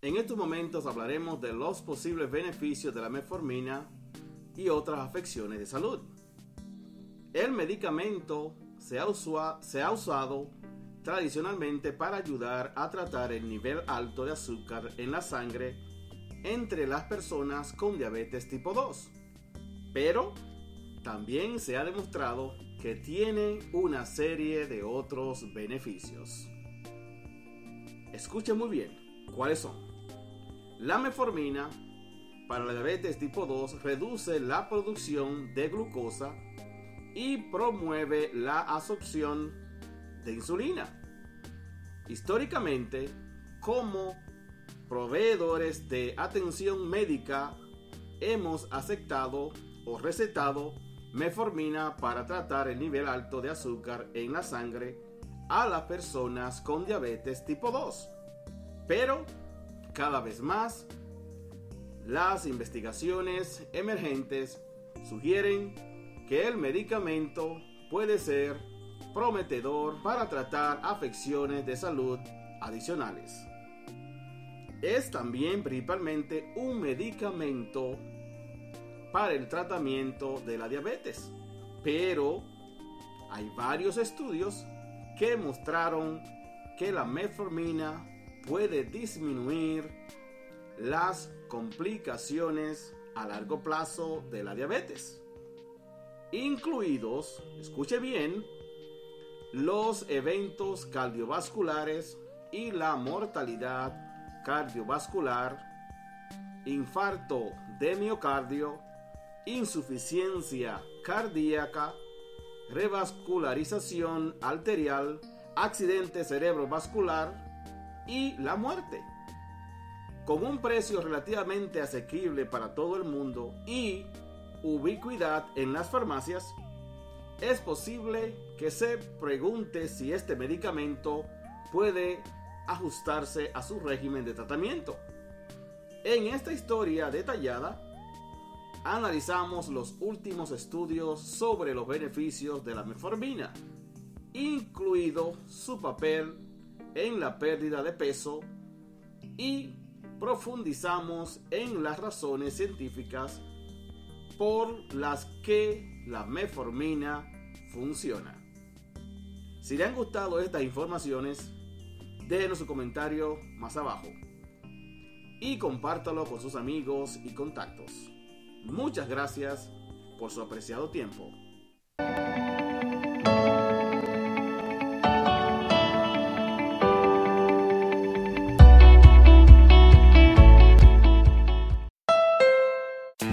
En estos momentos hablaremos de los posibles beneficios de la metformina y otras afecciones de salud. El medicamento se ha, se ha usado tradicionalmente para ayudar a tratar el nivel alto de azúcar en la sangre entre las personas con diabetes tipo 2. Pero también se ha demostrado que tiene una serie de otros beneficios. Escuchen muy bien, ¿cuáles son? La metformina para la diabetes tipo 2 reduce la producción de glucosa y promueve la absorción de insulina. Históricamente, como proveedores de atención médica, hemos aceptado o recetado metformina para tratar el nivel alto de azúcar en la sangre a las personas con diabetes tipo 2. Pero cada vez más, las investigaciones emergentes sugieren que el medicamento puede ser prometedor para tratar afecciones de salud adicionales. Es también principalmente un medicamento para el tratamiento de la diabetes, pero hay varios estudios que mostraron que la metformina puede disminuir las complicaciones a largo plazo de la diabetes, incluidos, escuche bien, los eventos cardiovasculares y la mortalidad cardiovascular, infarto de miocardio, insuficiencia cardíaca, revascularización arterial, accidente cerebrovascular y la muerte. Con un precio relativamente asequible para todo el mundo y ubicuidad en las farmacias, es posible que se pregunte si este medicamento puede ajustarse a su régimen de tratamiento. En esta historia detallada, analizamos los últimos estudios sobre los beneficios de la metformina, incluido su papel en la pérdida de peso y profundizamos en las razones científicas por las que la metformina funciona. Si le han gustado estas informaciones, déjenos su comentario más abajo y compártalo con sus amigos y contactos. Muchas gracias por su apreciado tiempo.